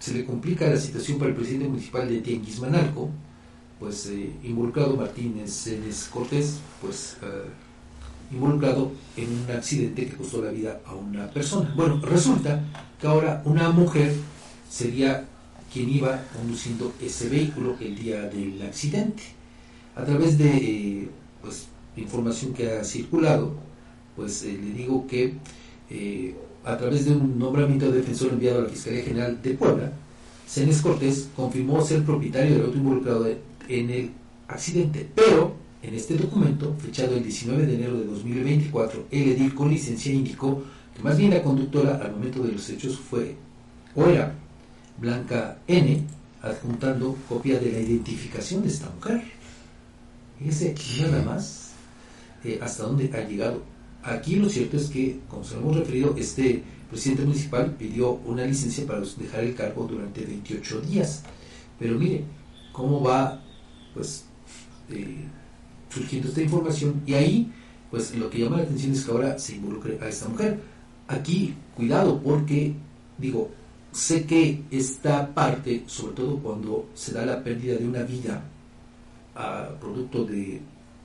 se le complica la situación para el presidente municipal de Tianguismanalco, pues eh, involucrado Martínez Cenes Cortés, pues eh, involucrado en un accidente que costó la vida a una persona. Bueno, resulta que ahora una mujer sería quien iba conduciendo ese vehículo el día del accidente. A través de eh, pues, información que ha circulado, pues le digo que a través de un nombramiento de defensor enviado a la Fiscalía General de Puebla, Cenes Cortés confirmó ser propietario del auto involucrado en el accidente, pero en este documento, fechado el 19 de enero de 2024, el edil con licencia indicó que más bien la conductora al momento de los hechos fue o era Blanca N, adjuntando copia de la identificación de esta mujer. Fíjese, nada más eh, hasta dónde ha llegado Aquí lo cierto es que, como se lo hemos referido, este presidente municipal pidió una licencia para dejar el cargo durante 28 días. Pero mire cómo va pues eh, surgiendo esta información y ahí pues lo que llama la atención es que ahora se involucre a esta mujer. Aquí cuidado porque digo, sé que esta parte, sobre todo cuando se da la pérdida de una vida a producto de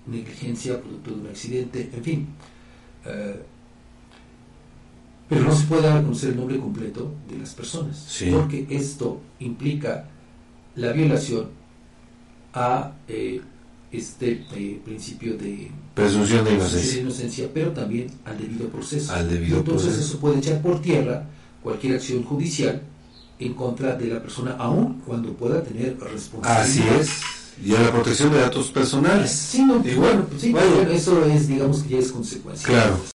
negligencia, producto de un accidente, en fin, eh, pero no se puede dar a conocer el nombre completo de las personas, porque esto implica la violación a eh, este eh, principio de presunción de inocencia. inocencia. pero también al debido proceso. Al debido Entonces eso puede echar por tierra cualquier acción judicial en contra de la persona, aun cuando pueda tener responsabilidad. Así es. Y a la protección de datos personales. Sí, no, Igual, sí, bueno, eso es, digamos que ya es consecuencia. Claro.